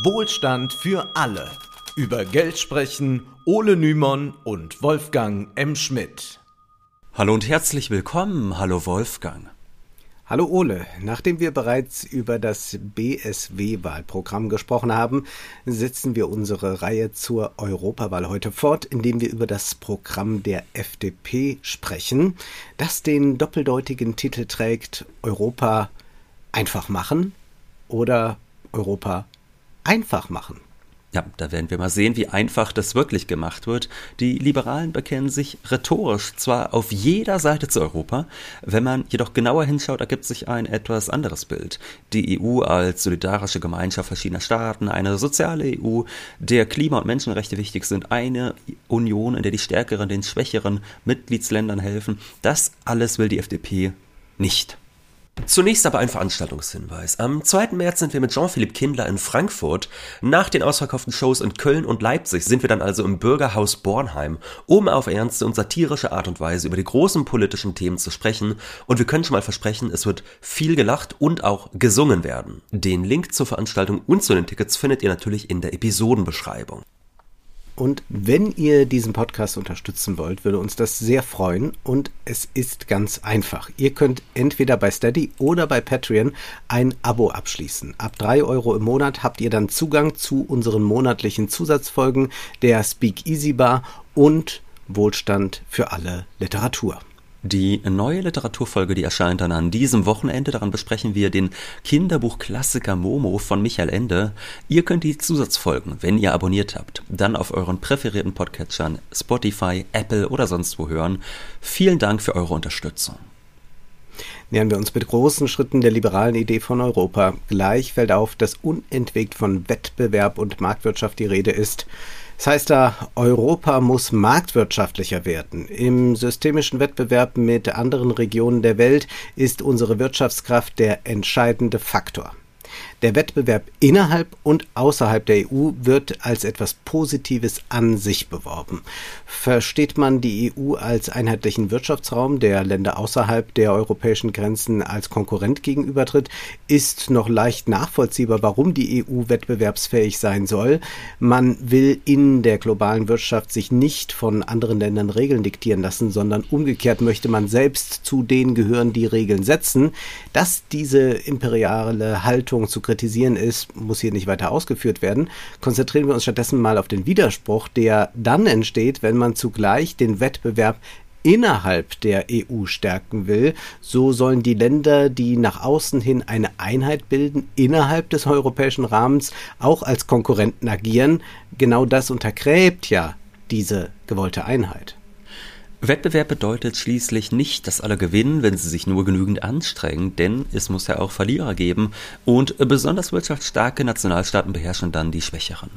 Wohlstand für alle. Über Geld sprechen Ole Nymon und Wolfgang M. Schmidt. Hallo und herzlich willkommen. Hallo Wolfgang. Hallo Ole, nachdem wir bereits über das BSW-Wahlprogramm gesprochen haben, setzen wir unsere Reihe zur Europawahl heute fort, indem wir über das Programm der FDP sprechen, das den doppeldeutigen Titel trägt Europa einfach machen oder Europa einfach machen. Ja, da werden wir mal sehen, wie einfach das wirklich gemacht wird. Die Liberalen bekennen sich rhetorisch zwar auf jeder Seite zu Europa, wenn man jedoch genauer hinschaut, ergibt sich ein etwas anderes Bild. Die EU als solidarische Gemeinschaft verschiedener Staaten, eine soziale EU, der Klima- und Menschenrechte wichtig sind, eine Union, in der die stärkeren den schwächeren Mitgliedsländern helfen, das alles will die FDP nicht. Zunächst aber ein Veranstaltungshinweis. Am 2. März sind wir mit Jean-Philippe Kindler in Frankfurt. Nach den ausverkauften Shows in Köln und Leipzig sind wir dann also im Bürgerhaus Bornheim, um auf ernste und satirische Art und Weise über die großen politischen Themen zu sprechen. Und wir können schon mal versprechen, es wird viel gelacht und auch gesungen werden. Den Link zur Veranstaltung und zu den Tickets findet ihr natürlich in der Episodenbeschreibung. Und wenn ihr diesen Podcast unterstützen wollt, würde uns das sehr freuen. Und es ist ganz einfach. Ihr könnt entweder bei Steady oder bei Patreon ein Abo abschließen. Ab drei Euro im Monat habt ihr dann Zugang zu unseren monatlichen Zusatzfolgen der Speak Easy Bar und Wohlstand für alle Literatur. Die neue Literaturfolge, die erscheint dann an diesem Wochenende. Daran besprechen wir den Kinderbuchklassiker Momo von Michael Ende. Ihr könnt die Zusatzfolgen, wenn ihr abonniert habt, dann auf euren präferierten Podcatchern Spotify, Apple oder sonst wo hören. Vielen Dank für eure Unterstützung. Nähern wir uns mit großen Schritten der liberalen Idee von Europa. Gleich fällt auf, dass unentwegt von Wettbewerb und Marktwirtschaft die Rede ist. Das heißt da, Europa muss marktwirtschaftlicher werden. Im systemischen Wettbewerb mit anderen Regionen der Welt ist unsere Wirtschaftskraft der entscheidende Faktor. Der Wettbewerb innerhalb und außerhalb der EU wird als etwas Positives an sich beworben. Versteht man die EU als einheitlichen Wirtschaftsraum, der Länder außerhalb der europäischen Grenzen als Konkurrent gegenübertritt, ist noch leicht nachvollziehbar, warum die EU wettbewerbsfähig sein soll. Man will in der globalen Wirtschaft sich nicht von anderen Ländern Regeln diktieren lassen, sondern umgekehrt möchte man selbst zu denen gehören, die Regeln setzen. Dass diese imperiale Haltung zu kritisieren ist, muss hier nicht weiter ausgeführt werden. Konzentrieren wir uns stattdessen mal auf den Widerspruch, der dann entsteht, wenn man zugleich den Wettbewerb innerhalb der EU stärken will, so sollen die Länder, die nach außen hin eine Einheit bilden, innerhalb des europäischen Rahmens auch als Konkurrenten agieren. Genau das untergräbt ja diese gewollte Einheit. Wettbewerb bedeutet schließlich nicht, dass alle gewinnen, wenn sie sich nur genügend anstrengen, denn es muss ja auch Verlierer geben und besonders wirtschaftsstarke Nationalstaaten beherrschen dann die Schwächeren.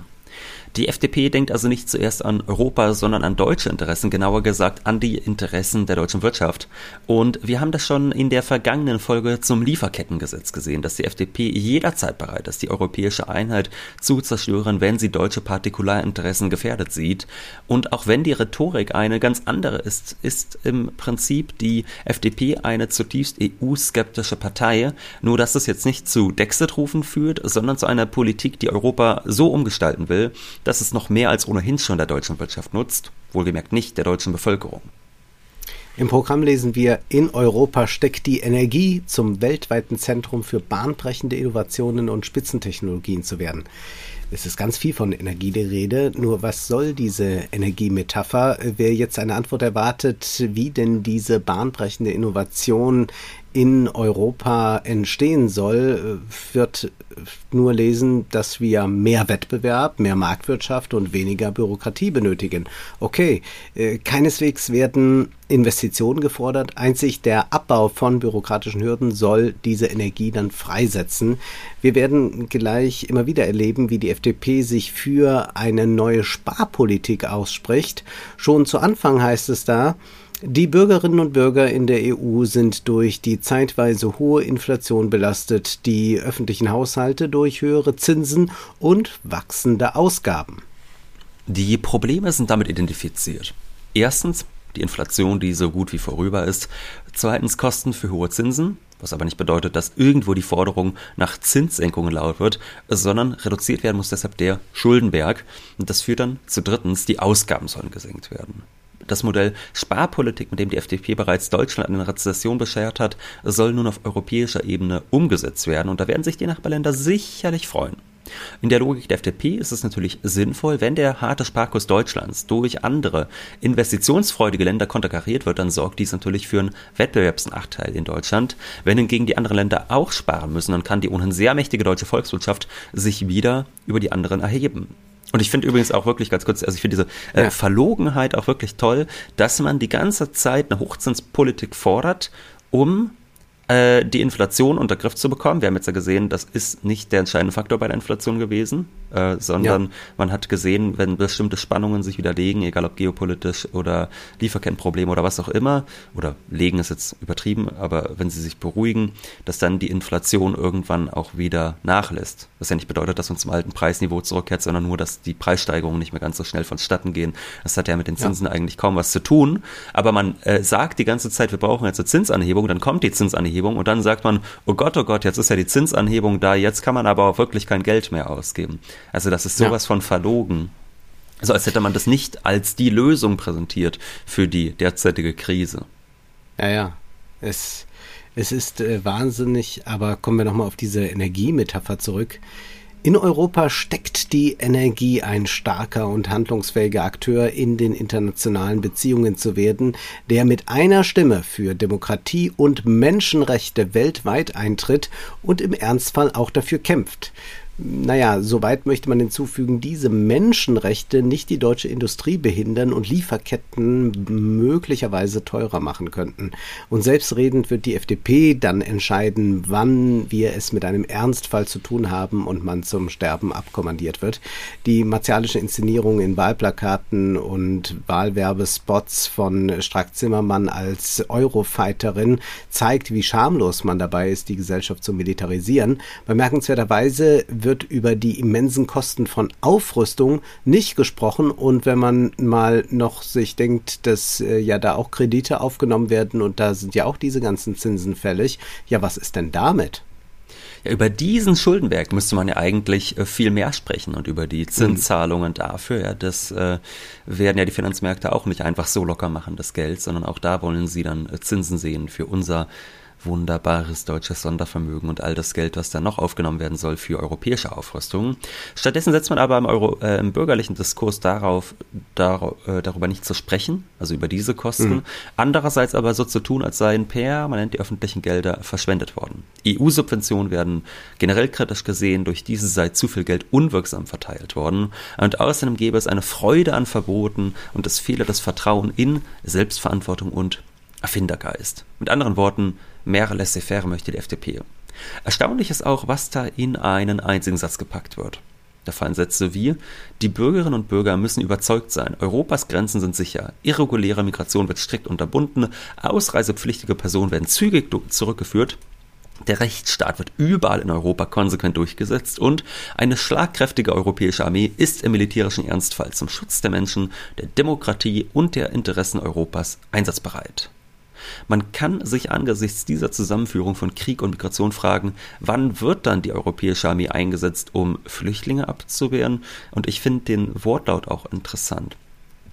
Die FDP denkt also nicht zuerst an Europa, sondern an deutsche Interessen, genauer gesagt an die Interessen der deutschen Wirtschaft. Und wir haben das schon in der vergangenen Folge zum Lieferkettengesetz gesehen, dass die FDP jederzeit bereit ist, die europäische Einheit zu zerstören, wenn sie deutsche Partikularinteressen gefährdet sieht. Und auch wenn die Rhetorik eine ganz andere ist, ist im Prinzip die FDP eine zutiefst EU-skeptische Partei, nur dass es jetzt nicht zu Dexit-Rufen führt, sondern zu einer Politik, die Europa so umgestalten will, dass es noch mehr als ohnehin schon der deutschen Wirtschaft nutzt, wohlgemerkt nicht der deutschen Bevölkerung. Im Programm lesen wir, in Europa steckt die Energie, zum weltweiten Zentrum für bahnbrechende Innovationen und Spitzentechnologien zu werden. Es ist ganz viel von Energie die Rede. Nur was soll diese Energiemetapher? Wer jetzt eine Antwort erwartet, wie denn diese bahnbrechende Innovation in Europa entstehen soll, wird nur lesen, dass wir mehr Wettbewerb, mehr Marktwirtschaft und weniger Bürokratie benötigen. Okay, äh, keineswegs werden Investitionen gefordert. Einzig der Abbau von bürokratischen Hürden soll diese Energie dann freisetzen. Wir werden gleich immer wieder erleben, wie die FDP sich für eine neue Sparpolitik ausspricht. Schon zu Anfang heißt es da, die Bürgerinnen und Bürger in der EU sind durch die zeitweise hohe Inflation belastet, die öffentlichen Haushalte durch höhere Zinsen und wachsende Ausgaben. Die Probleme sind damit identifiziert. Erstens die Inflation, die so gut wie vorüber ist. Zweitens Kosten für hohe Zinsen, was aber nicht bedeutet, dass irgendwo die Forderung nach Zinssenkungen laut wird, sondern reduziert werden muss deshalb der Schuldenberg. Und das führt dann zu drittens, die Ausgaben sollen gesenkt werden. Das Modell Sparpolitik, mit dem die FDP bereits Deutschland an eine Rezession beschert hat, soll nun auf europäischer Ebene umgesetzt werden und da werden sich die Nachbarländer sicherlich freuen. In der Logik der FDP ist es natürlich sinnvoll, wenn der harte Sparkurs Deutschlands durch andere investitionsfreudige Länder konterkariert wird, dann sorgt dies natürlich für einen Wettbewerbsnachteil in Deutschland. Wenn hingegen die anderen Länder auch sparen müssen, dann kann die ohnehin sehr mächtige deutsche Volkswirtschaft sich wieder über die anderen erheben. Und ich finde übrigens auch wirklich ganz kurz, also ich finde diese äh, ja. Verlogenheit auch wirklich toll, dass man die ganze Zeit eine Hochzinspolitik fordert, um äh, die Inflation unter Griff zu bekommen. Wir haben jetzt ja gesehen, das ist nicht der entscheidende Faktor bei der Inflation gewesen, äh, sondern ja. man hat gesehen, wenn bestimmte Spannungen sich widerlegen, egal ob geopolitisch oder Lieferkettenprobleme oder was auch immer, oder legen ist jetzt übertrieben, aber wenn sie sich beruhigen, dass dann die Inflation irgendwann auch wieder nachlässt. Was ja nicht bedeutet, dass man zum alten Preisniveau zurückkehrt, sondern nur, dass die Preissteigerungen nicht mehr ganz so schnell vonstatten gehen. Das hat ja mit den Zinsen ja. eigentlich kaum was zu tun. Aber man äh, sagt die ganze Zeit, wir brauchen jetzt eine Zinsanhebung, dann kommt die Zinsanhebung Zinsanhebung und dann sagt man, oh Gott, oh Gott, jetzt ist ja die Zinsanhebung da, jetzt kann man aber auch wirklich kein Geld mehr ausgeben. Also das ist sowas ja. von verlogen. So als hätte man das nicht als die Lösung präsentiert für die derzeitige Krise. Ja, ja. Es, es ist äh, wahnsinnig, aber kommen wir nochmal auf diese Energiemetapher zurück. In Europa steckt die Energie, ein starker und handlungsfähiger Akteur in den internationalen Beziehungen zu werden, der mit einer Stimme für Demokratie und Menschenrechte weltweit eintritt und im Ernstfall auch dafür kämpft naja, soweit möchte man hinzufügen, diese Menschenrechte nicht die deutsche Industrie behindern und Lieferketten möglicherweise teurer machen könnten. Und selbstredend wird die FDP dann entscheiden, wann wir es mit einem Ernstfall zu tun haben und man zum Sterben abkommandiert wird. Die martialische Inszenierung in Wahlplakaten und Wahlwerbespots von Strack-Zimmermann als Eurofighterin zeigt, wie schamlos man dabei ist, die Gesellschaft zu militarisieren. Bemerkenswerterweise wird über die immensen Kosten von Aufrüstung nicht gesprochen. Und wenn man mal noch sich denkt, dass äh, ja da auch Kredite aufgenommen werden und da sind ja auch diese ganzen Zinsen fällig, ja, was ist denn damit? Ja, über diesen Schuldenberg müsste man ja eigentlich äh, viel mehr sprechen und über die Zinszahlungen dafür. Ja, das äh, werden ja die Finanzmärkte auch nicht einfach so locker machen, das Geld, sondern auch da wollen sie dann äh, Zinsen sehen für unser wunderbares deutsches Sondervermögen und all das Geld, was da noch aufgenommen werden soll für europäische Aufrüstung. Stattdessen setzt man aber im, Euro, äh, im bürgerlichen Diskurs darauf, dar, äh, darüber nicht zu sprechen, also über diese Kosten. Mhm. Andererseits aber so zu tun, als seien permanent die öffentlichen Gelder verschwendet worden. EU-Subventionen werden generell kritisch gesehen, durch diese sei zu viel Geld unwirksam verteilt worden. Und außerdem gäbe es eine Freude an Verboten und es fehle das Vertrauen in Selbstverantwortung und Erfindergeist. Mit anderen Worten, mehr laissez-faire möchte die FDP. Erstaunlich ist auch, was da in einen einzigen Satz gepackt wird. Da fallen Sätze wie, die Bürgerinnen und Bürger müssen überzeugt sein, Europas Grenzen sind sicher, irreguläre Migration wird strikt unterbunden, ausreisepflichtige Personen werden zügig zurückgeführt, der Rechtsstaat wird überall in Europa konsequent durchgesetzt und eine schlagkräftige europäische Armee ist im militärischen Ernstfall zum Schutz der Menschen, der Demokratie und der Interessen Europas einsatzbereit. Man kann sich angesichts dieser Zusammenführung von Krieg und Migration fragen, wann wird dann die europäische Armee eingesetzt, um Flüchtlinge abzuwehren? Und ich finde den Wortlaut auch interessant.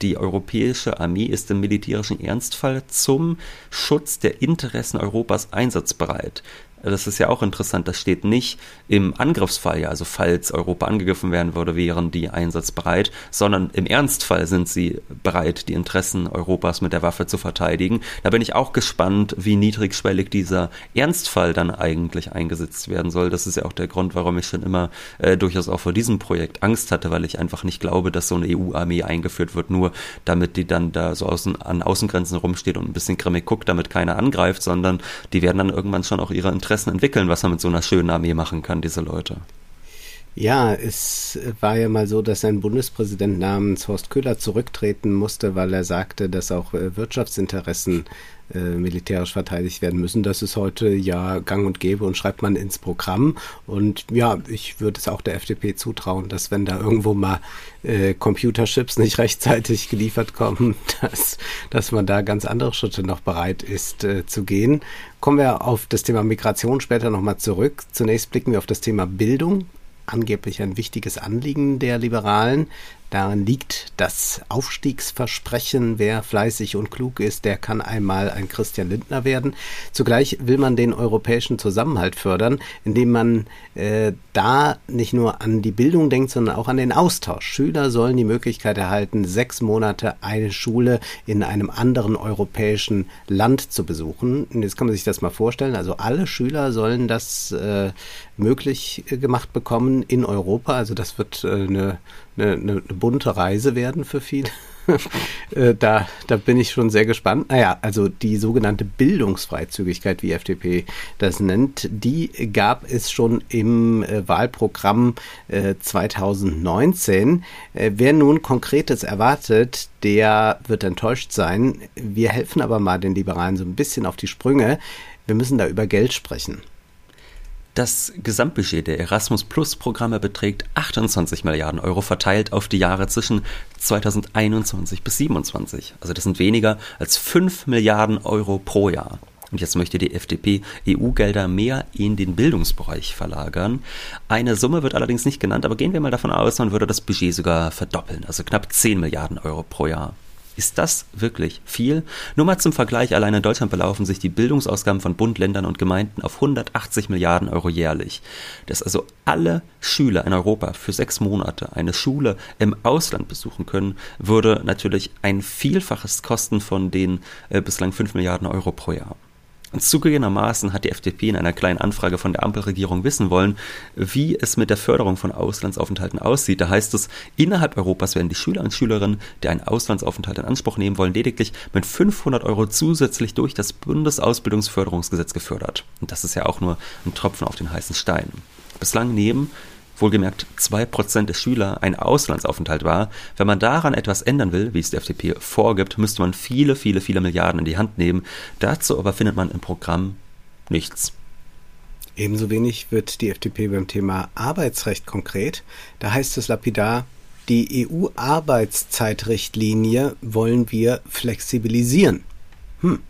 Die europäische Armee ist im militärischen Ernstfall zum Schutz der Interessen Europas einsatzbereit. Das ist ja auch interessant. Das steht nicht im Angriffsfall, ja, also falls Europa angegriffen werden würde, wären die einsatzbereit, sondern im Ernstfall sind sie bereit, die Interessen Europas mit der Waffe zu verteidigen. Da bin ich auch gespannt, wie niedrigschwellig dieser Ernstfall dann eigentlich eingesetzt werden soll. Das ist ja auch der Grund, warum ich schon immer äh, durchaus auch vor diesem Projekt Angst hatte, weil ich einfach nicht glaube, dass so eine EU-Armee eingeführt wird, nur damit die dann da so außen, an Außengrenzen rumsteht und ein bisschen grimmig guckt, damit keiner angreift, sondern die werden dann irgendwann schon auch ihre Interessen Interessen entwickeln, was man mit so einer schönen Armee machen kann, diese Leute. Ja, es war ja mal so, dass ein Bundespräsident namens Horst Köhler zurücktreten musste, weil er sagte, dass auch äh, Wirtschaftsinteressen äh, militärisch verteidigt werden müssen. Das ist heute ja gang und gäbe und schreibt man ins Programm. Und ja, ich würde es auch der FDP zutrauen, dass wenn da irgendwo mal äh, Computerchips nicht rechtzeitig geliefert kommen, dass, dass man da ganz andere Schritte noch bereit ist äh, zu gehen. Kommen wir auf das Thema Migration später nochmal zurück. Zunächst blicken wir auf das Thema Bildung angeblich ein wichtiges Anliegen der Liberalen. Darin liegt das Aufstiegsversprechen, wer fleißig und klug ist, der kann einmal ein Christian Lindner werden. Zugleich will man den europäischen Zusammenhalt fördern, indem man äh, da nicht nur an die Bildung denkt, sondern auch an den Austausch. Schüler sollen die Möglichkeit erhalten, sechs Monate eine Schule in einem anderen europäischen Land zu besuchen. Und jetzt kann man sich das mal vorstellen. Also alle Schüler sollen das äh, möglich gemacht bekommen in Europa. Also das wird äh, eine, eine, eine bunte Reise werden für viele. Äh, da, da bin ich schon sehr gespannt. Naja, also die sogenannte Bildungsfreizügigkeit, wie FDP das nennt, die gab es schon im äh, Wahlprogramm äh, 2019. Äh, wer nun Konkretes erwartet, der wird enttäuscht sein. Wir helfen aber mal den Liberalen so ein bisschen auf die Sprünge. Wir müssen da über Geld sprechen. Das Gesamtbudget der Erasmus Plus Programme beträgt 28 Milliarden Euro verteilt auf die Jahre zwischen 2021 bis 2027. Also das sind weniger als 5 Milliarden Euro pro Jahr. Und jetzt möchte die FDP EU-Gelder mehr in den Bildungsbereich verlagern. Eine Summe wird allerdings nicht genannt, aber gehen wir mal davon aus, man würde das Budget sogar verdoppeln, also knapp 10 Milliarden Euro pro Jahr. Ist das wirklich viel? Nur mal zum Vergleich, allein in Deutschland belaufen sich die Bildungsausgaben von Bund, Ländern und Gemeinden auf 180 Milliarden Euro jährlich. Dass also alle Schüler in Europa für sechs Monate eine Schule im Ausland besuchen können, würde natürlich ein Vielfaches kosten von den äh, bislang 5 Milliarden Euro pro Jahr. Zugegebenermaßen hat die FDP in einer kleinen Anfrage von der Ampelregierung wissen wollen, wie es mit der Förderung von Auslandsaufenthalten aussieht. Da heißt es, innerhalb Europas werden die Schüler und Schülerinnen, die einen Auslandsaufenthalt in Anspruch nehmen wollen, lediglich mit 500 Euro zusätzlich durch das Bundesausbildungsförderungsgesetz gefördert. Und das ist ja auch nur ein Tropfen auf den heißen Stein. Bislang nehmen wohlgemerkt 2% der Schüler ein Auslandsaufenthalt war. Wenn man daran etwas ändern will, wie es die FDP vorgibt, müsste man viele, viele, viele Milliarden in die Hand nehmen. Dazu aber findet man im Programm nichts. Ebenso wenig wird die FDP beim Thema Arbeitsrecht konkret. Da heißt es lapidar, die EU-Arbeitszeitrichtlinie wollen wir flexibilisieren. Hm.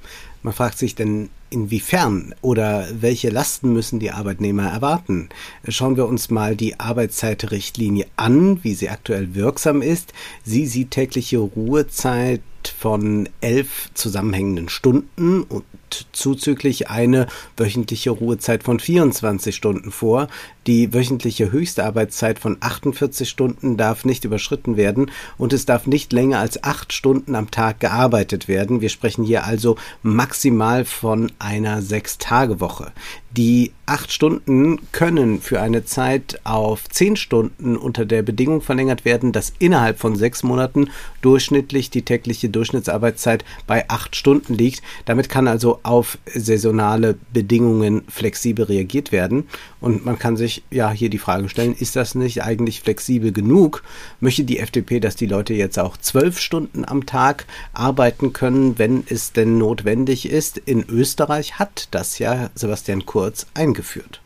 Man fragt sich denn, inwiefern oder welche Lasten müssen die Arbeitnehmer erwarten? Schauen wir uns mal die Arbeitszeitrichtlinie an, wie sie aktuell wirksam ist. Sie sieht tägliche Ruhezeit von elf zusammenhängenden Stunden und zuzüglich eine wöchentliche Ruhezeit von 24 Stunden vor. Die wöchentliche Höchstarbeitszeit von 48 Stunden darf nicht überschritten werden und es darf nicht länger als acht Stunden am Tag gearbeitet werden. Wir sprechen hier also maximal von einer Sechs-Tage-Woche. Die acht Stunden können für eine Zeit auf zehn Stunden unter der Bedingung verlängert werden, dass innerhalb von sechs Monaten durchschnittlich die tägliche Durchschnittsarbeitszeit bei acht Stunden liegt. Damit kann also auf saisonale Bedingungen flexibel reagiert werden. Und man kann sich ja hier die Frage stellen, ist das nicht eigentlich flexibel genug? Möchte die FDP, dass die Leute jetzt auch zwölf Stunden am Tag arbeiten können, wenn es denn notwendig ist? In Österreich hat das ja Sebastian Kurz eingeführt.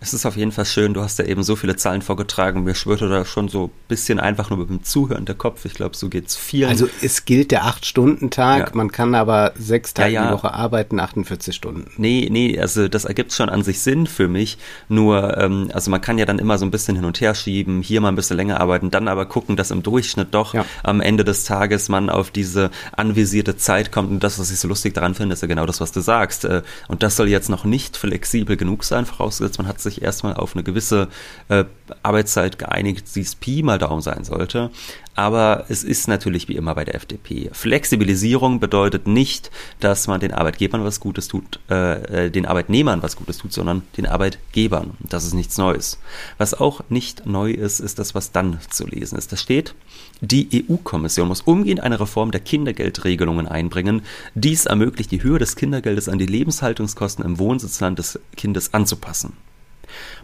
Es ist auf jeden Fall schön, du hast ja eben so viele Zahlen vorgetragen. Mir schwirrte da schon so ein bisschen einfach nur mit dem Zuhören der Kopf. Ich glaube, so geht es vielen. Also es gilt der 8-Stunden-Tag, ja. man kann aber sechs Tage ja, ja. die Woche arbeiten, 48 Stunden. Nee, nee, also das ergibt schon an sich Sinn für mich. Nur, ähm, also man kann ja dann immer so ein bisschen hin und her schieben, hier mal ein bisschen länger arbeiten, dann aber gucken, dass im Durchschnitt doch am Ende des Tages man auf diese anvisierte Zeit kommt. Und das, was ich so lustig daran finde, ist ja genau das, was du sagst. Äh, und das soll jetzt noch nicht flexibel genug sein, vorausgesetzt man hat sich erstmal auf eine gewisse äh, Arbeitszeit geeinigt, die es Pi mal Daumen sein sollte. Aber es ist natürlich wie immer bei der FDP. Flexibilisierung bedeutet nicht, dass man den Arbeitgebern was Gutes tut, äh, äh, den Arbeitnehmern was Gutes tut, sondern den Arbeitgebern. Das ist nichts Neues. Was auch nicht neu ist, ist das, was dann zu lesen ist. Da steht, die EU-Kommission muss umgehend eine Reform der Kindergeldregelungen einbringen. Dies ermöglicht die Höhe des Kindergeldes an die Lebenshaltungskosten im Wohnsitzland des Kindes anzupassen.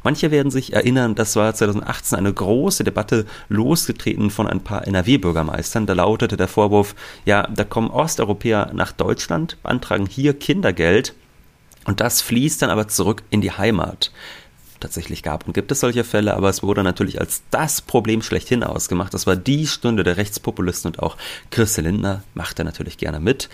Manche werden sich erinnern, das war 2018 eine große Debatte losgetreten von ein paar NRW-Bürgermeistern. Da lautete der Vorwurf, ja, da kommen Osteuropäer nach Deutschland, beantragen hier Kindergeld und das fließt dann aber zurück in die Heimat tatsächlich gab und gibt es solche Fälle, aber es wurde natürlich als das Problem schlechthin ausgemacht. Das war die Stunde der Rechtspopulisten und auch Christel Lindner machte natürlich gerne mit.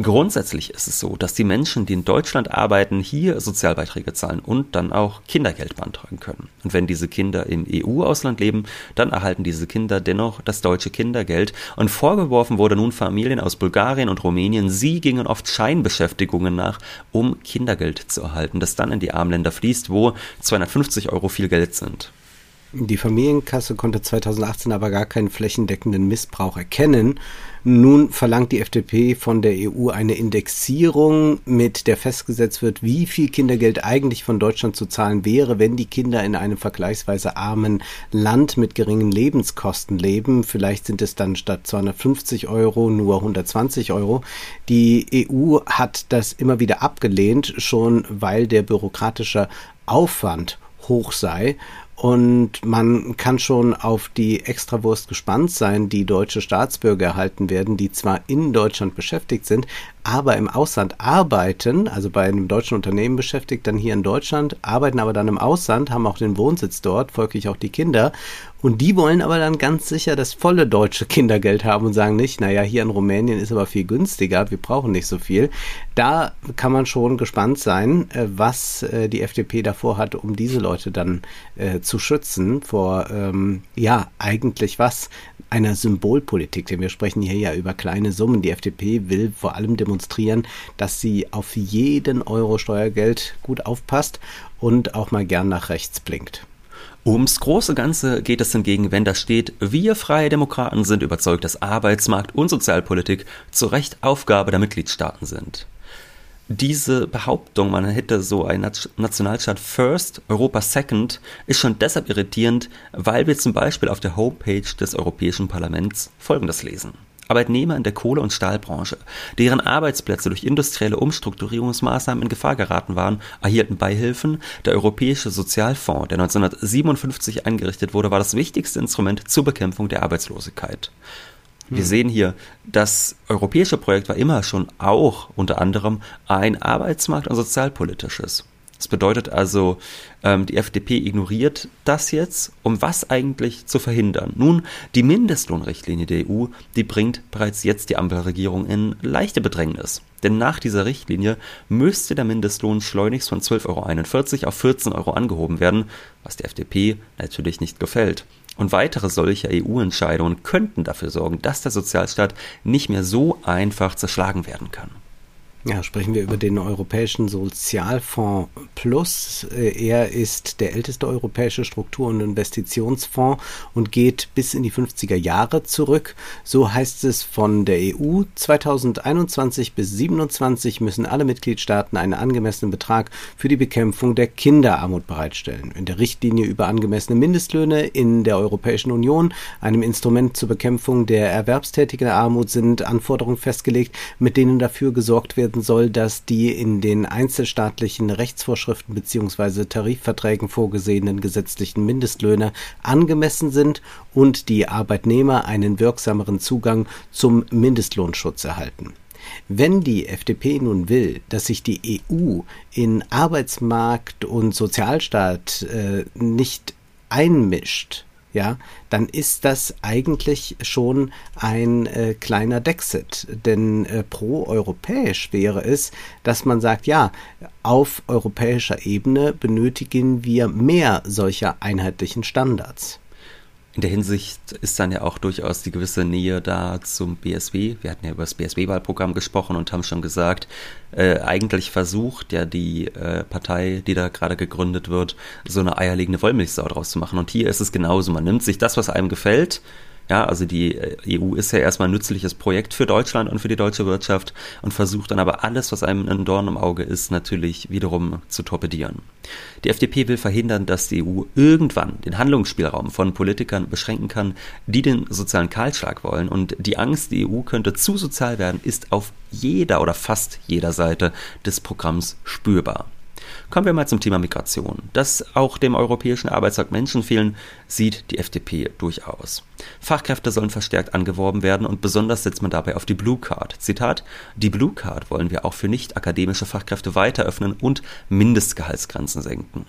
Grundsätzlich ist es so, dass die Menschen, die in Deutschland arbeiten, hier Sozialbeiträge zahlen und dann auch Kindergeld beantragen können. Und wenn diese Kinder im EU-Ausland leben, dann erhalten diese Kinder dennoch das deutsche Kindergeld. Und vorgeworfen wurde nun Familien aus Bulgarien und Rumänien, sie gingen oft Scheinbeschäftigungen nach, um Kindergeld zu erhalten, das dann in die Armländer fließt, wo 250 Euro viel Geld sind. Die Familienkasse konnte 2018 aber gar keinen flächendeckenden Missbrauch erkennen. Nun verlangt die FDP von der EU eine Indexierung, mit der festgesetzt wird, wie viel Kindergeld eigentlich von Deutschland zu zahlen wäre, wenn die Kinder in einem vergleichsweise armen Land mit geringen Lebenskosten leben. Vielleicht sind es dann statt 250 Euro nur 120 Euro. Die EU hat das immer wieder abgelehnt, schon weil der bürokratische Aufwand hoch sei. Und man kann schon auf die Extrawurst gespannt sein, die deutsche Staatsbürger erhalten werden, die zwar in Deutschland beschäftigt sind, aber im Ausland arbeiten, also bei einem deutschen Unternehmen beschäftigt, dann hier in Deutschland, arbeiten aber dann im Ausland, haben auch den Wohnsitz dort, folglich auch die Kinder. Und die wollen aber dann ganz sicher das volle deutsche Kindergeld haben und sagen nicht, naja, hier in Rumänien ist aber viel günstiger, wir brauchen nicht so viel. Da kann man schon gespannt sein, äh, was äh, die FDP davor hat, um diese Leute dann äh, zu schützen vor, ähm, ja, eigentlich was? Einer Symbolpolitik, denn wir sprechen hier ja über kleine Summen. Die FDP will vor allem demonstrieren, dass sie auf jeden Euro Steuergeld gut aufpasst und auch mal gern nach rechts blinkt. Ums große Ganze geht es hingegen, wenn da steht, wir Freie Demokraten sind überzeugt, dass Arbeitsmarkt und Sozialpolitik zu Recht Aufgabe der Mitgliedstaaten sind. Diese Behauptung, man hätte so einen Nationalstaat First, Europa Second, ist schon deshalb irritierend, weil wir zum Beispiel auf der Homepage des Europäischen Parlaments Folgendes lesen. Arbeitnehmer in der Kohle- und Stahlbranche, deren Arbeitsplätze durch industrielle Umstrukturierungsmaßnahmen in Gefahr geraten waren, erhielten Beihilfen. Der Europäische Sozialfonds, der 1957 eingerichtet wurde, war das wichtigste Instrument zur Bekämpfung der Arbeitslosigkeit. Wir hm. sehen hier, das europäische Projekt war immer schon auch unter anderem ein arbeitsmarkt- und sozialpolitisches. Das bedeutet also, ähm, die FDP ignoriert das jetzt, um was eigentlich zu verhindern. Nun, die Mindestlohnrichtlinie der EU, die bringt bereits jetzt die Ampelregierung in leichte Bedrängnis. Denn nach dieser Richtlinie müsste der Mindestlohn schleunigst von 12,41 Euro auf 14 Euro angehoben werden, was der FDP natürlich nicht gefällt. Und weitere solche EU-Entscheidungen könnten dafür sorgen, dass der Sozialstaat nicht mehr so einfach zerschlagen werden kann. Ja, sprechen wir über den Europäischen Sozialfonds Plus. Äh, er ist der älteste europäische Struktur- und Investitionsfonds und geht bis in die 50er Jahre zurück. So heißt es von der EU. 2021 bis 2027 müssen alle Mitgliedstaaten einen angemessenen Betrag für die Bekämpfung der Kinderarmut bereitstellen. In der Richtlinie über angemessene Mindestlöhne in der Europäischen Union, einem Instrument zur Bekämpfung der erwerbstätigen Armut, sind Anforderungen festgelegt, mit denen dafür gesorgt wird, werden soll, dass die in den einzelstaatlichen Rechtsvorschriften bzw. Tarifverträgen vorgesehenen gesetzlichen Mindestlöhne angemessen sind und die Arbeitnehmer einen wirksameren Zugang zum Mindestlohnschutz erhalten. Wenn die FDP nun will, dass sich die EU in Arbeitsmarkt und Sozialstaat äh, nicht einmischt, ja, dann ist das eigentlich schon ein äh, kleiner Dexit. Denn äh, pro-europäisch wäre es, dass man sagt, ja, auf europäischer Ebene benötigen wir mehr solcher einheitlichen Standards in der Hinsicht ist dann ja auch durchaus die gewisse Nähe da zum BSW. Wir hatten ja über das BSW-Wahlprogramm gesprochen und haben schon gesagt, äh, eigentlich versucht ja die äh, Partei, die da gerade gegründet wird, so eine eierlegende Wollmilchsau draus zu machen. Und hier ist es genauso. Man nimmt sich das, was einem gefällt, ja, also die äh, EU ist ja erstmal ein nützliches Projekt für Deutschland und für die deutsche Wirtschaft und versucht dann aber alles, was einem ein Dorn im Auge ist, natürlich wiederum zu torpedieren. Die FDP will verhindern, dass die EU irgendwann den Handlungsspielraum von Politikern beschränken kann, die den sozialen Kahlschlag wollen. Und die Angst, die EU könnte zu sozial werden, ist auf jeder oder fast jeder Seite des Programms spürbar. Kommen wir mal zum Thema Migration. Dass auch dem europäischen Arbeitsmarkt Menschen fehlen, sieht die FDP durchaus. Fachkräfte sollen verstärkt angeworben werden und besonders setzt man dabei auf die Blue Card. Zitat, die Blue Card wollen wir auch für nicht akademische Fachkräfte weiter öffnen und Mindestgehaltsgrenzen senken.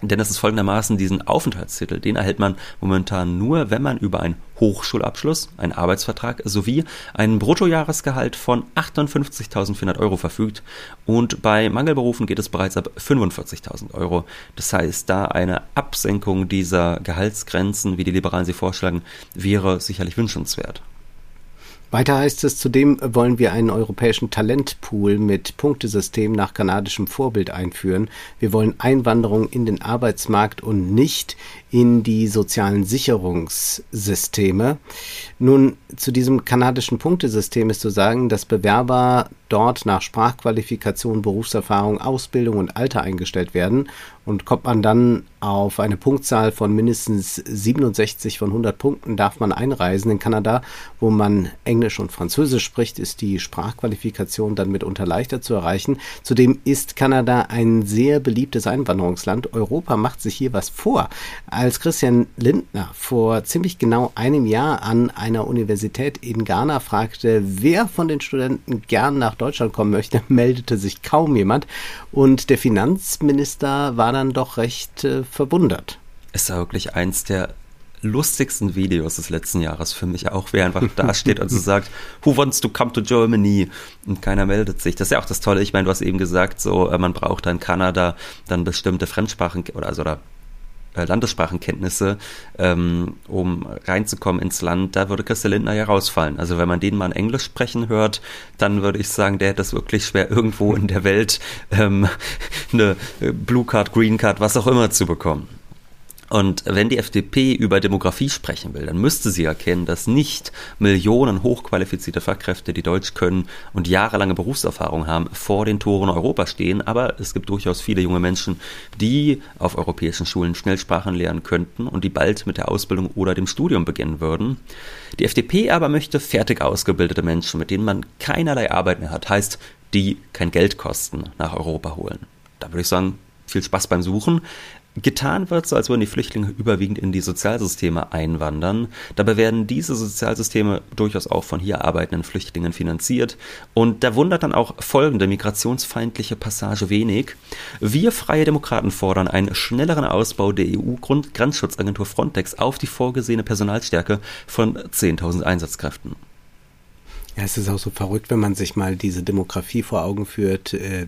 Denn es ist folgendermaßen, diesen Aufenthaltstitel, den erhält man momentan nur, wenn man über einen Hochschulabschluss, einen Arbeitsvertrag sowie ein Bruttojahresgehalt von 58.400 Euro verfügt. Und bei Mangelberufen geht es bereits ab 45.000 Euro. Das heißt, da eine Absenkung dieser Gehaltsgrenzen, wie die Liberalen sie vorschlagen, wäre sicherlich wünschenswert. Weiter heißt es, zudem wollen wir einen europäischen Talentpool mit Punktesystem nach kanadischem Vorbild einführen. Wir wollen Einwanderung in den Arbeitsmarkt und nicht in die sozialen Sicherungssysteme. Nun, zu diesem kanadischen Punktesystem ist zu sagen, dass Bewerber dort nach Sprachqualifikation, Berufserfahrung, Ausbildung und Alter eingestellt werden und kommt man dann auf eine Punktzahl von mindestens 67 von 100 Punkten, darf man einreisen. In Kanada, wo man Englisch und Französisch spricht, ist die Sprachqualifikation dann mitunter leichter zu erreichen. Zudem ist Kanada ein sehr beliebtes Einwanderungsland. Europa macht sich hier was vor. Als Christian Lindner vor ziemlich genau einem Jahr an einer Universität in Ghana fragte, wer von den Studenten gern nach Deutschland kommen möchte, meldete sich kaum jemand. Und der Finanzminister war dann doch recht äh, verwundert. Ist ja wirklich eins der lustigsten Videos des letzten Jahres für mich auch, wer einfach da steht und so sagt, who wants to come to Germany? Und keiner meldet sich. Das ist ja auch das Tolle. Ich meine, du hast eben gesagt, so, äh, man braucht dann Kanada dann bestimmte Fremdsprachen oder also oder Landessprachenkenntnisse, ähm, um reinzukommen ins Land, da würde Christel Lindner ja rausfallen. Also wenn man den mal in Englisch sprechen hört, dann würde ich sagen, der hat das wirklich schwer, irgendwo in der Welt ähm, eine Blue Card, Green Card, was auch immer zu bekommen. Und wenn die FDP über Demografie sprechen will, dann müsste sie erkennen, dass nicht Millionen hochqualifizierte Fachkräfte, die Deutsch können und jahrelange Berufserfahrung haben, vor den Toren Europas stehen. Aber es gibt durchaus viele junge Menschen, die auf europäischen Schulen Schnellsprachen lernen könnten und die bald mit der Ausbildung oder dem Studium beginnen würden. Die FDP aber möchte fertig ausgebildete Menschen, mit denen man keinerlei Arbeit mehr hat, heißt, die kein Geld kosten, nach Europa holen. Da würde ich sagen, viel Spaß beim Suchen getan wird, so als würden die Flüchtlinge überwiegend in die Sozialsysteme einwandern. Dabei werden diese Sozialsysteme durchaus auch von hier arbeitenden Flüchtlingen finanziert. Und da wundert dann auch folgende migrationsfeindliche Passage wenig. Wir Freie Demokraten fordern einen schnelleren Ausbau der EU-Grenzschutzagentur Frontex auf die vorgesehene Personalstärke von 10.000 Einsatzkräften. Ja, es ist auch so verrückt, wenn man sich mal diese Demografie vor Augen führt, äh,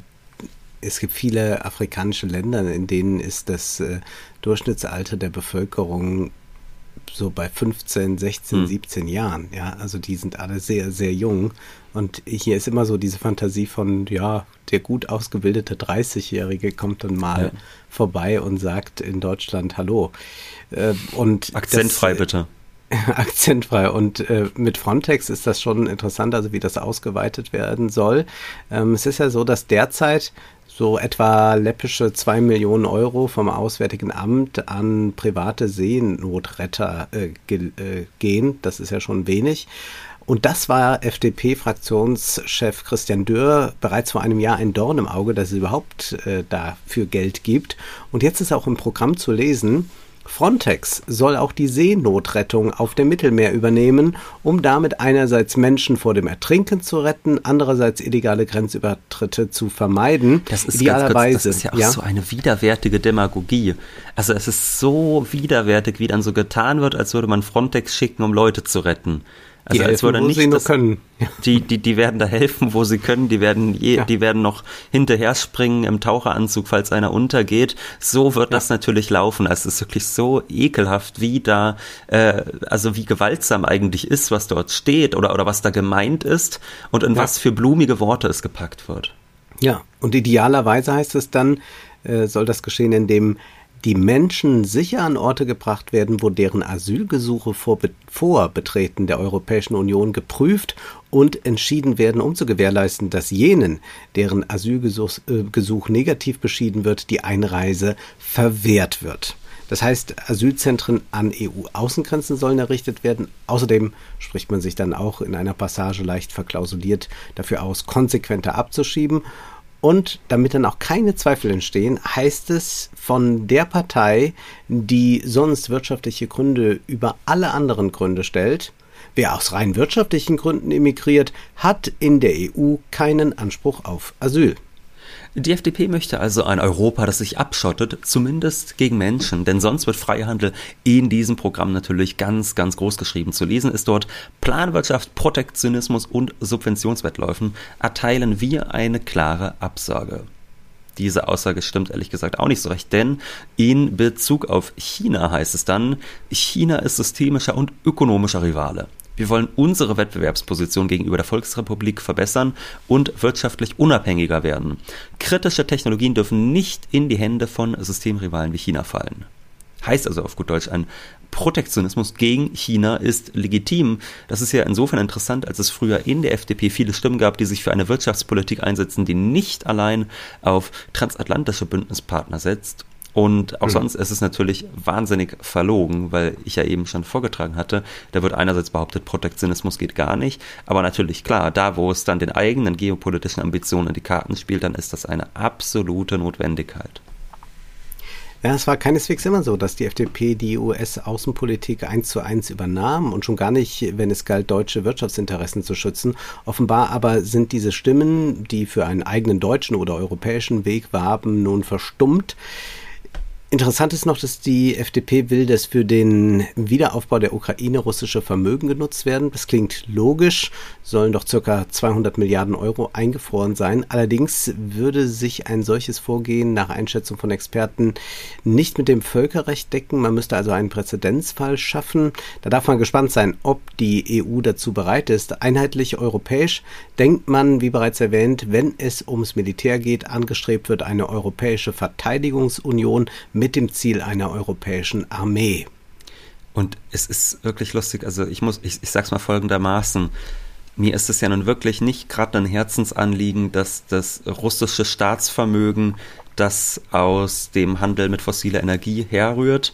es gibt viele afrikanische Länder, in denen ist das äh, Durchschnittsalter der Bevölkerung so bei 15, 16, hm. 17 Jahren. Ja, also die sind alle sehr, sehr jung. Und hier ist immer so diese Fantasie von, ja, der gut ausgebildete 30-Jährige kommt dann mal ja. vorbei und sagt in Deutschland Hallo. Äh, und Akzentfrei das, bitte. akzentfrei. Und äh, mit Frontex ist das schon interessant, also wie das ausgeweitet werden soll. Ähm, es ist ja so, dass derzeit so etwa läppische zwei Millionen Euro vom Auswärtigen Amt an private Seenotretter äh, ge äh, gehen. Das ist ja schon wenig. Und das war FDP-Fraktionschef Christian Dürr bereits vor einem Jahr ein Dorn im Auge, dass es überhaupt äh, dafür Geld gibt. Und jetzt ist auch im Programm zu lesen, Frontex soll auch die Seenotrettung auf dem Mittelmeer übernehmen, um damit einerseits Menschen vor dem Ertrinken zu retten, andererseits illegale Grenzübertritte zu vermeiden. Das ist, Idealerweise, kurz, das ist ja auch ja? so eine widerwärtige Demagogie. Also es ist so widerwärtig, wie dann so getan wird, als würde man Frontex schicken, um Leute zu retten. Also die als würde nicht, sie das, können. Ja. Die, die, die werden da helfen, wo sie können. Die werden, je, ja. die werden noch hinterher springen im Taucheranzug, falls einer untergeht. So wird ja. das natürlich laufen. Also es ist wirklich so ekelhaft, wie da, äh, also wie gewaltsam eigentlich ist, was dort steht oder, oder was da gemeint ist und in was für blumige Worte es gepackt wird. Ja, und idealerweise heißt es dann, äh, soll das geschehen, indem die Menschen sicher an Orte gebracht werden, wo deren Asylgesuche vor, vor, Betreten der Europäischen Union geprüft und entschieden werden, um zu gewährleisten, dass jenen, deren Asylgesuch äh, negativ beschieden wird, die Einreise verwehrt wird. Das heißt, Asylzentren an EU-Außengrenzen sollen errichtet werden. Außerdem spricht man sich dann auch in einer Passage leicht verklausuliert dafür aus, konsequenter abzuschieben Und damit dann auch keine Zweifel entstehen, heißt es von der Partei, die sonst wirtschaftliche Gründe über alle anderen Gründe stellt, wer aus rein wirtschaftlichen Gründen emigriert, hat in der EU keinen Anspruch auf Asyl. Die FDP möchte also ein Europa, das sich abschottet, zumindest gegen Menschen, denn sonst wird Freihandel in diesem Programm natürlich ganz, ganz groß geschrieben. Zu lesen ist dort Planwirtschaft, Protektionismus und Subventionswettläufen erteilen wir eine klare Absage. Diese Aussage stimmt ehrlich gesagt auch nicht so recht, denn in Bezug auf China heißt es dann, China ist systemischer und ökonomischer Rivale. Wir wollen unsere Wettbewerbsposition gegenüber der Volksrepublik verbessern und wirtschaftlich unabhängiger werden. Kritische Technologien dürfen nicht in die Hände von Systemrivalen wie China fallen. Heißt also auf gut Deutsch, ein Protektionismus gegen China ist legitim. Das ist ja insofern interessant, als es früher in der FDP viele Stimmen gab, die sich für eine Wirtschaftspolitik einsetzen, die nicht allein auf transatlantische Bündnispartner setzt und auch mhm. sonst ist es natürlich wahnsinnig verlogen, weil ich ja eben schon vorgetragen hatte, da wird einerseits behauptet, Protektionismus geht gar nicht, aber natürlich klar, da wo es dann den eigenen geopolitischen Ambitionen in die Karten spielt, dann ist das eine absolute Notwendigkeit. Ja, es war keineswegs immer so, dass die FDP die US-Außenpolitik eins zu eins übernahm und schon gar nicht, wenn es galt, deutsche Wirtschaftsinteressen zu schützen. Offenbar aber sind diese Stimmen, die für einen eigenen deutschen oder europäischen Weg warben, nun verstummt. Interessant ist noch, dass die FDP will, dass für den Wiederaufbau der Ukraine russische Vermögen genutzt werden. Das klingt logisch, sollen doch circa 200 Milliarden Euro eingefroren sein. Allerdings würde sich ein solches Vorgehen nach Einschätzung von Experten nicht mit dem Völkerrecht decken. Man müsste also einen Präzedenzfall schaffen. Da darf man gespannt sein, ob die EU dazu bereit ist. Einheitlich europäisch denkt man, wie bereits erwähnt, wenn es ums Militär geht, angestrebt wird eine europäische Verteidigungsunion mit dem Ziel einer europäischen Armee. Und es ist wirklich lustig, also ich muss, ich, ich sag's mal folgendermaßen. Mir ist es ja nun wirklich nicht gerade ein Herzensanliegen, dass das russische Staatsvermögen, das aus dem Handel mit fossiler Energie herrührt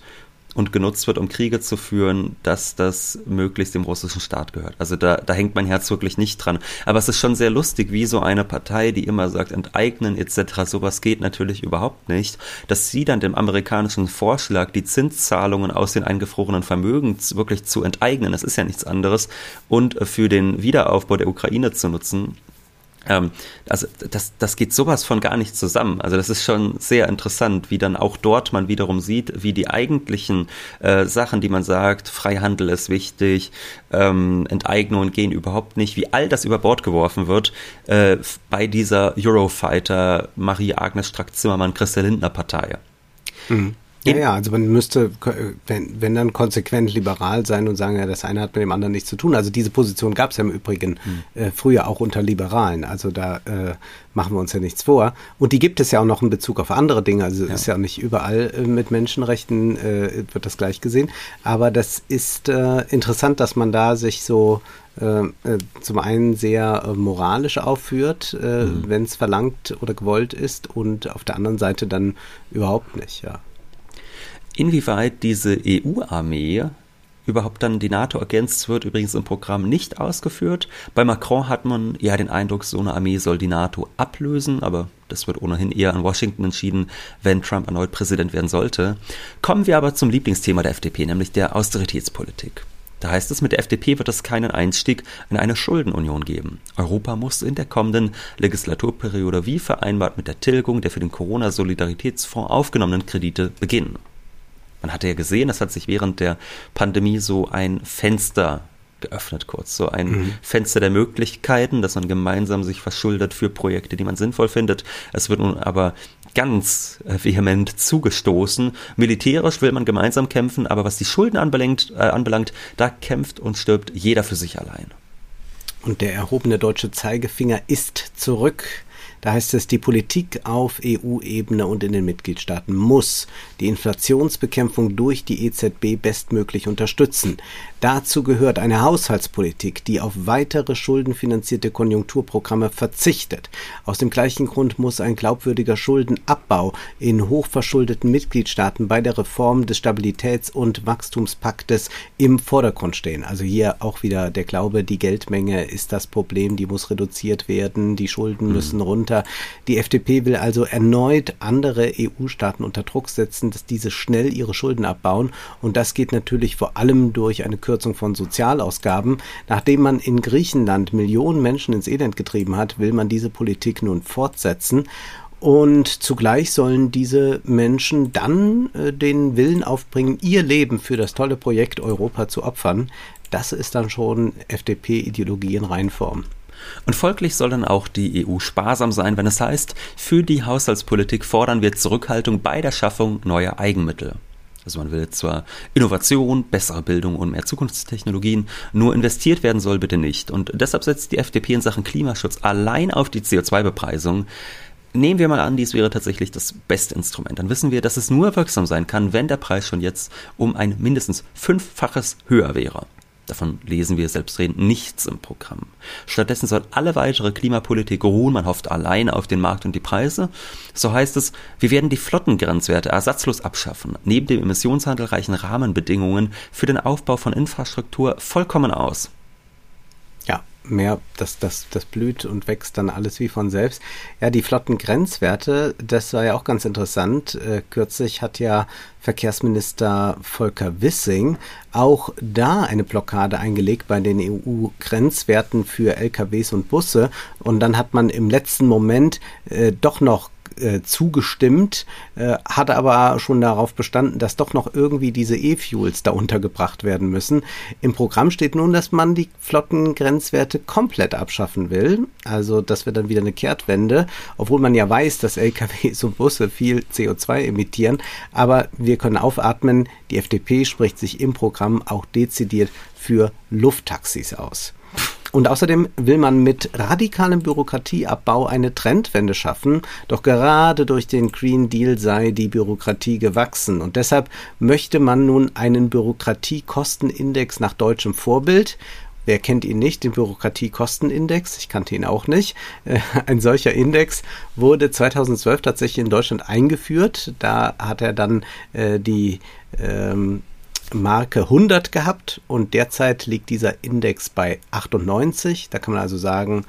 und genutzt wird, um Kriege zu führen, dass das möglichst dem russischen Staat gehört. Also da, da hängt mein Herz wirklich nicht dran. Aber es ist schon sehr lustig, wie so eine Partei, die immer sagt, enteignen etc., sowas geht natürlich überhaupt nicht, dass sie dann dem amerikanischen Vorschlag, die Zinszahlungen aus den eingefrorenen Vermögen wirklich zu enteignen, das ist ja nichts anderes, und für den Wiederaufbau der Ukraine zu nutzen, ähm, also das, das geht sowas von gar nicht zusammen. Also das ist schon sehr interessant, wie dann auch dort man wiederum sieht, wie die eigentlichen äh, Sachen, die man sagt, Freihandel ist wichtig, ähm, Enteignungen gehen überhaupt nicht, wie all das über Bord geworfen wird äh, bei dieser Eurofighter Marie-Agnes Strack-Zimmermann Christel Lindner Partei. Mhm. Ja, ja, also man müsste, wenn, wenn dann konsequent liberal sein und sagen, ja, das eine hat mit dem anderen nichts zu tun. Also diese Position gab es ja im Übrigen hm. äh, früher auch unter Liberalen. Also da äh, machen wir uns ja nichts vor. Und die gibt es ja auch noch in Bezug auf andere Dinge. Also ja. ist ja nicht überall äh, mit Menschenrechten äh, wird das gleich gesehen. Aber das ist äh, interessant, dass man da sich so äh, zum einen sehr moralisch aufführt, mhm. wenn es verlangt oder gewollt ist, und auf der anderen Seite dann überhaupt nicht, ja. Inwieweit diese EU-Armee überhaupt dann die NATO ergänzt wird, übrigens im Programm nicht ausgeführt. Bei Macron hat man ja den Eindruck, so eine Armee soll die NATO ablösen, aber das wird ohnehin eher in Washington entschieden, wenn Trump erneut Präsident werden sollte. Kommen wir aber zum Lieblingsthema der FDP, nämlich der Austeritätspolitik. Da heißt es, mit der FDP wird es keinen Einstieg in eine Schuldenunion geben. Europa muss in der kommenden Legislaturperiode wie vereinbart mit der Tilgung der für den Corona-Solidaritätsfonds aufgenommenen Kredite beginnen. Man hatte ja gesehen, es hat sich während der Pandemie so ein Fenster geöffnet kurz, so ein mhm. Fenster der Möglichkeiten, dass man gemeinsam sich verschuldet für Projekte, die man sinnvoll findet. Es wird nun aber ganz äh, vehement zugestoßen. Militärisch will man gemeinsam kämpfen, aber was die Schulden anbelangt, äh, anbelangt, da kämpft und stirbt jeder für sich allein. Und der erhobene deutsche Zeigefinger ist zurück. Da heißt es, die Politik auf EU-Ebene und in den Mitgliedstaaten muss die Inflationsbekämpfung durch die EZB bestmöglich unterstützen. Dazu gehört eine Haushaltspolitik, die auf weitere schuldenfinanzierte Konjunkturprogramme verzichtet. Aus dem gleichen Grund muss ein glaubwürdiger Schuldenabbau in hochverschuldeten Mitgliedstaaten bei der Reform des Stabilitäts- und Wachstumspaktes im Vordergrund stehen. Also hier auch wieder der Glaube, die Geldmenge ist das Problem, die muss reduziert werden, die Schulden mhm. müssen runter dahinter. Die FDP will also erneut andere EU-Staaten unter Druck setzen, dass diese schnell ihre Schulden abbauen. Und das geht natürlich vor allem durch eine Kürzung von Sozialausgaben. Nachdem man in Griechenland Millionen Menschen ins Elend getrieben hat, will man diese Politik nun fortsetzen. Und zugleich sollen diese Menschen dann äh, den Willen aufbringen, ihr Leben für das tolle Projekt Europa zu opfern. Das ist dann schon FDP-Ideologie in Reinform. Und folglich soll dann auch die EU sparsam sein, wenn es heißt, für die Haushaltspolitik fordern wir Zurückhaltung bei der Schaffung neuer Eigenmittel. Also man will zwar Innovation, bessere Bildung und mehr Zukunftstechnologien, nur investiert werden soll bitte nicht. Und deshalb setzt die FDP in Sachen Klimaschutz allein auf die CO2-Bepreisung. Nehmen wir mal an, dies wäre tatsächlich das beste Instrument. Dann wissen wir, dass es nur wirksam sein kann, wenn der Preis schon jetzt um ein mindestens fünffaches höher wäre. Davon lesen wir selbstredend nichts im Programm. Stattdessen soll alle weitere Klimapolitik ruhen, man hofft allein auf den Markt und die Preise. So heißt es, wir werden die Flottengrenzwerte ersatzlos abschaffen. Neben dem Emissionshandel reichen Rahmenbedingungen für den Aufbau von Infrastruktur vollkommen aus mehr, das, das, das blüht und wächst dann alles wie von selbst. Ja, die Flottengrenzwerte, das war ja auch ganz interessant. Äh, kürzlich hat ja Verkehrsminister Volker Wissing auch da eine Blockade eingelegt bei den EU-Grenzwerten für LKWs und Busse. Und dann hat man im letzten Moment äh, doch noch äh, zugestimmt, äh, hat aber schon darauf bestanden, dass doch noch irgendwie diese E-Fuels da untergebracht werden müssen. Im Programm steht nun, dass man die Flottengrenzwerte komplett abschaffen will. Also das wird dann wieder eine Kehrtwende, obwohl man ja weiß, dass LKWs und Busse viel CO2 emittieren. Aber wir können aufatmen. Die FDP spricht sich im Programm auch dezidiert für Lufttaxis aus. Und außerdem will man mit radikalem Bürokratieabbau eine Trendwende schaffen. Doch gerade durch den Green Deal sei die Bürokratie gewachsen. Und deshalb möchte man nun einen Bürokratiekostenindex nach deutschem Vorbild Wer kennt ihn nicht, den Bürokratiekostenindex? Ich kannte ihn auch nicht. Äh, ein solcher Index wurde 2012 tatsächlich in Deutschland eingeführt. Da hat er dann äh, die ähm, Marke 100 gehabt und derzeit liegt dieser Index bei 98. Da kann man also sagen,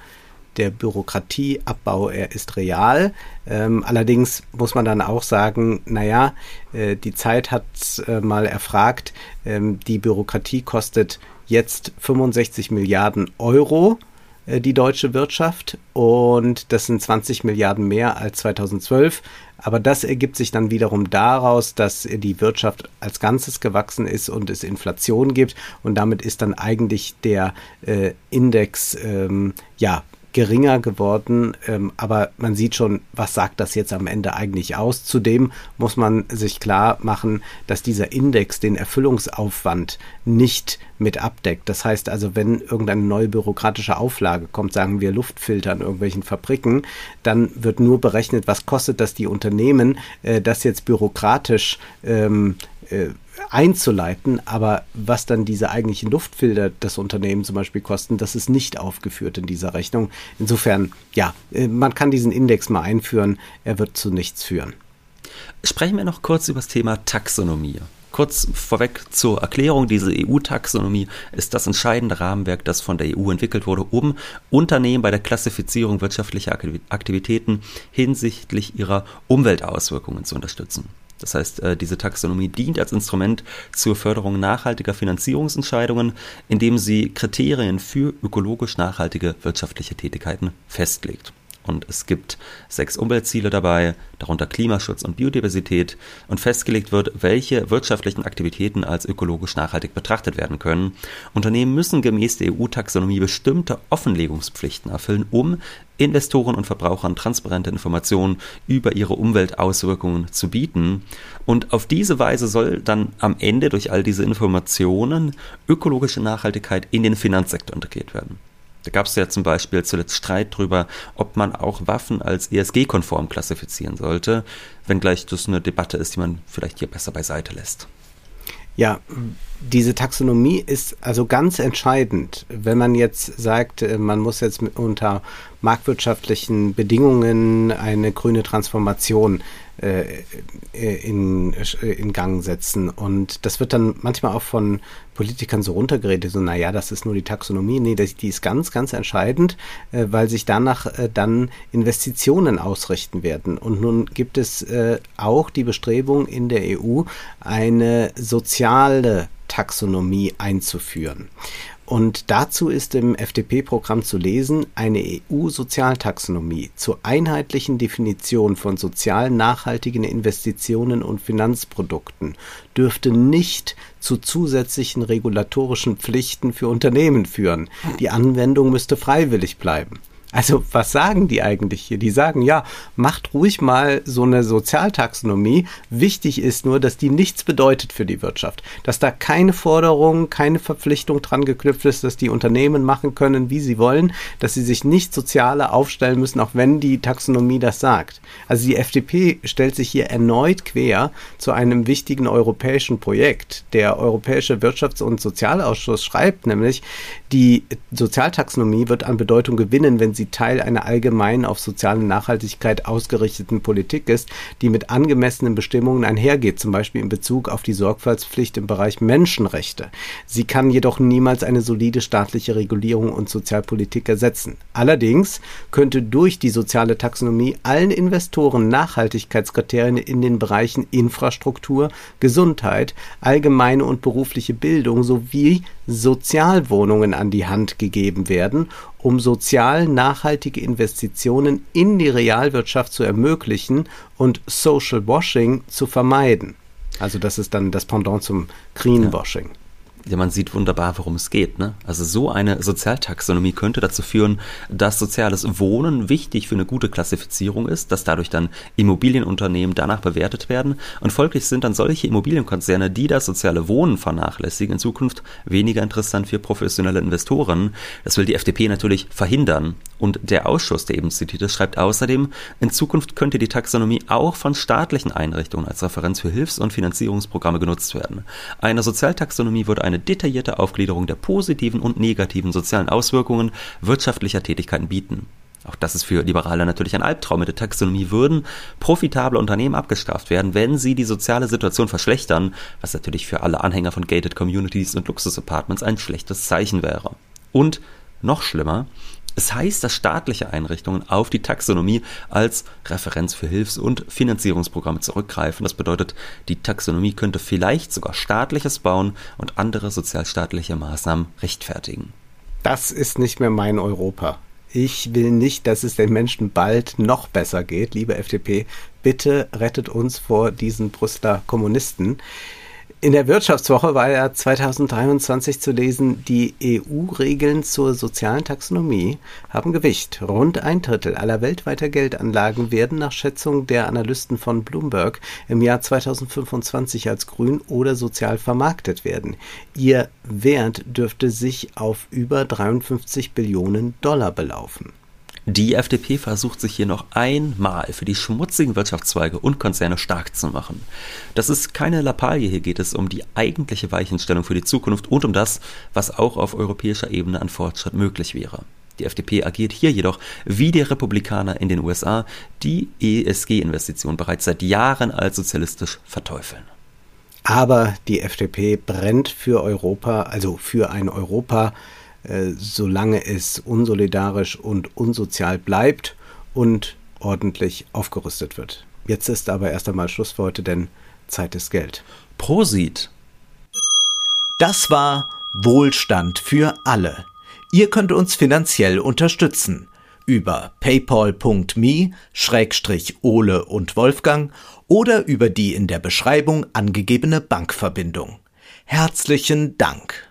der Bürokratieabbau, er ist real. Ähm, allerdings muss man dann auch sagen, naja, äh, die Zeit hat äh, mal erfragt, ähm, die Bürokratie kostet jetzt 65 Milliarden Euro äh, die deutsche Wirtschaft und das sind 20 Milliarden mehr als 2012. Aber das ergibt sich dann wiederum daraus, dass die Wirtschaft als Ganzes gewachsen ist und es Inflation gibt. Und damit ist dann eigentlich der äh, Index ähm, ja geringer geworden, ähm, aber man sieht schon, was sagt das jetzt am Ende eigentlich aus. Zudem muss man sich klar machen, dass dieser Index den Erfüllungsaufwand nicht mit abdeckt. Das heißt also, wenn irgendeine neue bürokratische Auflage kommt, sagen wir Luftfilter in irgendwelchen Fabriken, dann wird nur berechnet, was kostet das die Unternehmen, äh, das jetzt bürokratisch ähm, äh, einzuleiten, aber was dann diese eigentlichen Luftfilter des Unternehmens zum Beispiel kosten, das ist nicht aufgeführt in dieser Rechnung. Insofern, ja, äh, man kann diesen Index mal einführen, er wird zu nichts führen. Sprechen wir noch kurz über das Thema Taxonomie. Kurz vorweg zur Erklärung, diese EU-Taxonomie ist das entscheidende Rahmenwerk, das von der EU entwickelt wurde, um Unternehmen bei der Klassifizierung wirtschaftlicher Aktivitäten hinsichtlich ihrer Umweltauswirkungen zu unterstützen. Das heißt, äh, diese Taxonomie dient als Instrument zur Förderung nachhaltiger Finanzierungsentscheidungen, indem sie Kriterien für ökologisch nachhaltige wirtschaftliche Tätigkeiten festlegt. Und es gibt sechs Umweltziele dabei, darunter Klimaschutz und Biodiversität, und festgelegt wird, welche wirtschaftlichen Aktivitäten als ökologisch nachhaltig betrachtet werden können. Unternehmen müssen gemäß der EU-Taxonomie bestimmte Offenlegungspflichten erfüllen, um Investoren und Verbrauchern transparente Informationen über ihre Umweltauswirkungen zu bieten. Und auf diese Weise soll dann am Ende durch all diese Informationen ökologische Nachhaltigkeit in den Finanzsektor integriert werden. Da gab es ja zum Beispiel zuletzt Streit darüber, ob man auch Waffen als ESG-konform klassifizieren sollte, wenngleich das eine Debatte ist, die man vielleicht hier besser beiseite lässt. Ja, diese Taxonomie ist also ganz entscheidend, wenn man jetzt sagt, äh, man muss jetzt unter marktwirtschaftlichen Bedingungen eine grüne Transformation in, in Gang setzen. Und das wird dann manchmal auch von Politikern so runtergeredet, so, naja, das ist nur die Taxonomie. Nee, das, die ist ganz, ganz entscheidend, äh, weil sich danach äh, dann Investitionen ausrichten werden. Und nun gibt es äh, auch die Bestrebung in der EU, eine soziale Taxonomie einzuführen. Und dazu ist im FDP-Programm zu lesen, eine EU-Sozialtaxonomie zur einheitlichen Definition von sozial nachhaltigen Investitionen und Finanzprodukten dürfte nicht zu zusätzlichen regulatorischen Pflichten für Unternehmen führen. Die Anwendung müsste freiwillig bleiben. Also was sagen die eigentlich hier? Die sagen, ja, macht ruhig mal so eine Sozialtaxonomie. Wichtig ist nur, dass die nichts bedeutet für die Wirtschaft. Dass da keine Forderung, keine Verpflichtung dran geknüpft ist, dass die Unternehmen machen können, wie sie wollen, dass sie sich nicht sozialer aufstellen müssen, auch wenn die Taxonomie das sagt. Also die FDP stellt sich hier erneut quer zu einem wichtigen europäischen Projekt. Der Europäische Wirtschafts- und Sozialausschuss schreibt nämlich, die Sozialtaxonomie wird an Bedeutung gewinnen, wenn sie Teil einer allgemein auf soziale Nachhaltigkeit ausgerichteten Politik ist, die mit angemessenen Bestimmungen einhergeht, zum Beispiel in Bezug auf die Sorgfaltspflicht im Bereich Menschenrechte. Sie kann jedoch niemals eine solide staatliche Regulierung und Sozialpolitik ersetzen. Allerdings könnte durch die soziale Taxonomie allen Investoren Nachhaltigkeitskriterien in den Bereichen Infrastruktur, Gesundheit, allgemeine und berufliche Bildung sowie Sozialwohnungen an die Hand gegeben werden, um sozial nachhaltige Investitionen in die Realwirtschaft zu ermöglichen und Social Washing zu vermeiden. Also das ist dann das Pendant zum Greenwashing. Ja ja, man sieht wunderbar, worum es geht. Ne? Also so eine Sozialtaxonomie könnte dazu führen, dass soziales Wohnen wichtig für eine gute Klassifizierung ist, dass dadurch dann Immobilienunternehmen danach bewertet werden und folglich sind dann solche Immobilienkonzerne, die das soziale Wohnen vernachlässigen, in Zukunft weniger interessant für professionelle Investoren. Das will die FDP natürlich verhindern. Und der Ausschuss, der eben zitiert ist, schreibt außerdem, in Zukunft könnte die Taxonomie auch von staatlichen Einrichtungen als Referenz für Hilfs- und Finanzierungsprogramme genutzt werden. Eine Sozialtaxonomie würde eine detaillierte Aufgliederung der positiven und negativen sozialen Auswirkungen wirtschaftlicher Tätigkeiten bieten. Auch das ist für Liberale natürlich ein Albtraum. Mit der Taxonomie würden profitable Unternehmen abgestraft werden, wenn sie die soziale Situation verschlechtern, was natürlich für alle Anhänger von Gated Communities und Luxusapartments ein schlechtes Zeichen wäre. Und noch schlimmer, es heißt, dass staatliche Einrichtungen auf die Taxonomie als Referenz für Hilfs- und Finanzierungsprogramme zurückgreifen. Das bedeutet, die Taxonomie könnte vielleicht sogar staatliches Bauen und andere sozialstaatliche Maßnahmen rechtfertigen. Das ist nicht mehr mein Europa. Ich will nicht, dass es den Menschen bald noch besser geht. Liebe FDP, bitte rettet uns vor diesen Brüsseler Kommunisten. In der Wirtschaftswoche war ja 2023 zu lesen, die EU-Regeln zur sozialen Taxonomie haben Gewicht. Rund ein Drittel aller weltweiter Geldanlagen werden nach Schätzung der Analysten von Bloomberg im Jahr 2025 als grün oder sozial vermarktet werden. Ihr Wert dürfte sich auf über 53 Billionen Dollar belaufen. Die FDP versucht sich hier noch einmal für die schmutzigen Wirtschaftszweige und Konzerne stark zu machen. Das ist keine Lappalie, hier geht es um die eigentliche Weichenstellung für die Zukunft und um das, was auch auf europäischer Ebene an Fortschritt möglich wäre. Die FDP agiert hier jedoch wie die Republikaner in den USA, die ESG-Investitionen bereits seit Jahren als sozialistisch verteufeln. Aber die FDP brennt für Europa, also für ein Europa, solange es unsolidarisch und unsozial bleibt und ordentlich aufgerüstet wird. Jetzt ist aber erst einmal Schluss für heute, denn Zeit ist Geld. Prosit. Das war Wohlstand für alle. Ihr könnt uns finanziell unterstützen über paypal.me-ole und Wolfgang oder über die in der Beschreibung angegebene Bankverbindung. Herzlichen Dank.